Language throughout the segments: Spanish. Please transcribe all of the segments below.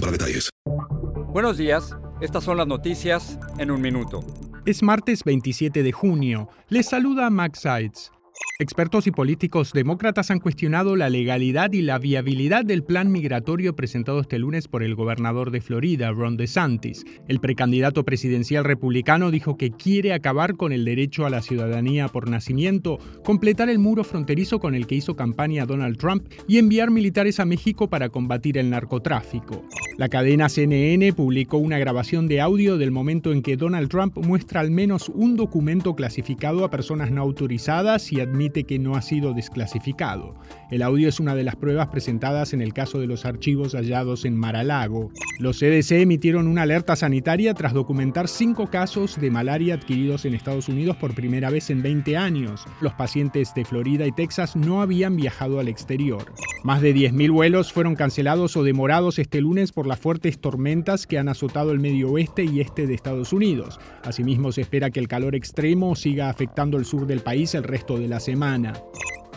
para detalles. Buenos días, estas son las noticias en un minuto. Es martes 27 de junio. Les saluda Max Sides. Expertos y políticos demócratas han cuestionado la legalidad y la viabilidad del plan migratorio presentado este lunes por el gobernador de Florida, Ron DeSantis. El precandidato presidencial republicano dijo que quiere acabar con el derecho a la ciudadanía por nacimiento, completar el muro fronterizo con el que hizo campaña Donald Trump y enviar militares a México para combatir el narcotráfico. La cadena CNN publicó una grabación de audio del momento en que Donald Trump muestra al menos un documento clasificado a personas no autorizadas y admite que no ha sido desclasificado. El audio es una de las pruebas presentadas en el caso de los archivos hallados en Mar-a-Lago. Los CDC emitieron una alerta sanitaria tras documentar cinco casos de malaria adquiridos en Estados Unidos por primera vez en 20 años. Los pacientes de Florida y Texas no habían viajado al exterior. Más de 10.000 vuelos fueron cancelados o demorados este lunes por las fuertes tormentas que han azotado el medio oeste y este de Estados Unidos. Asimismo, se espera que el calor extremo siga afectando el sur del país el resto de la semana.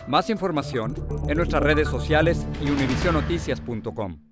Más información en nuestras redes sociales y univisionoticias.com.